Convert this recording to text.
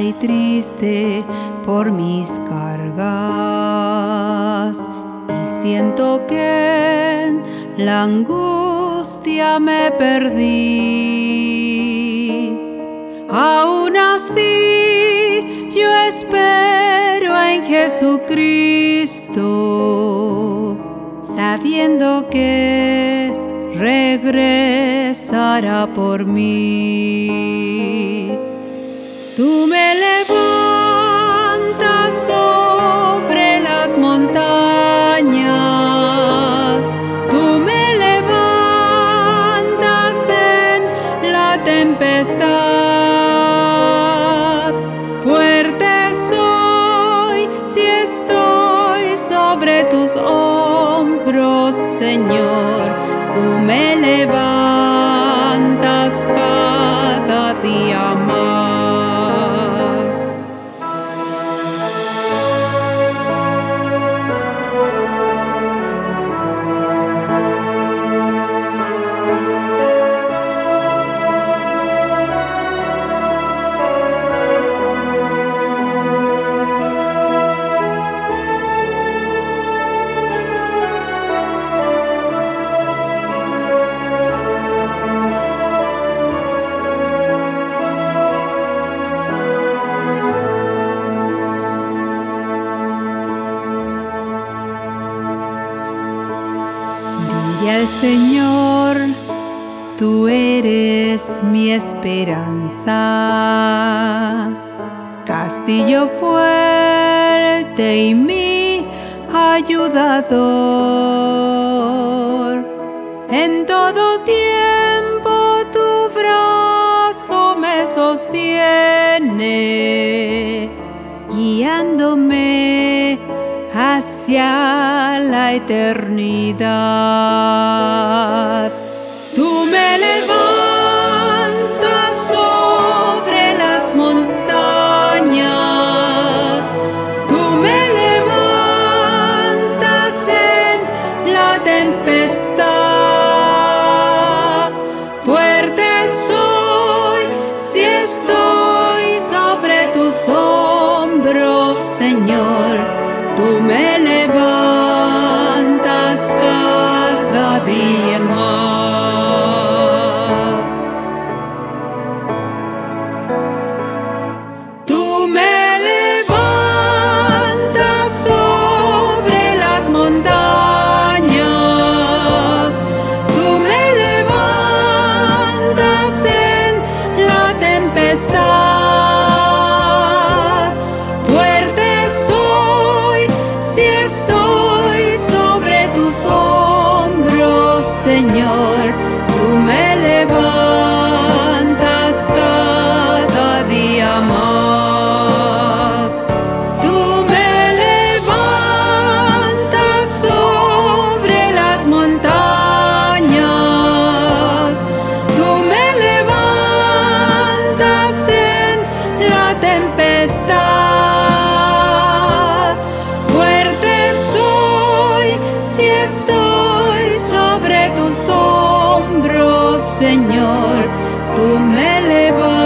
y triste por mis cargas y siento que en la angustia me perdí. Aún así yo espero en Jesucristo, sabiendo que por mí. Tú me levantas sobre las montañas, tú me levantas en la tempestad. Fuerte soy si estoy sobre tus hombros, Señor. Tú me levantas Diré al Señor, tú eres mi esperanza, castillo fuerte y mi ayudador. En todo tiempo la eternidad. Tú me levantas Señor, tú me levantas.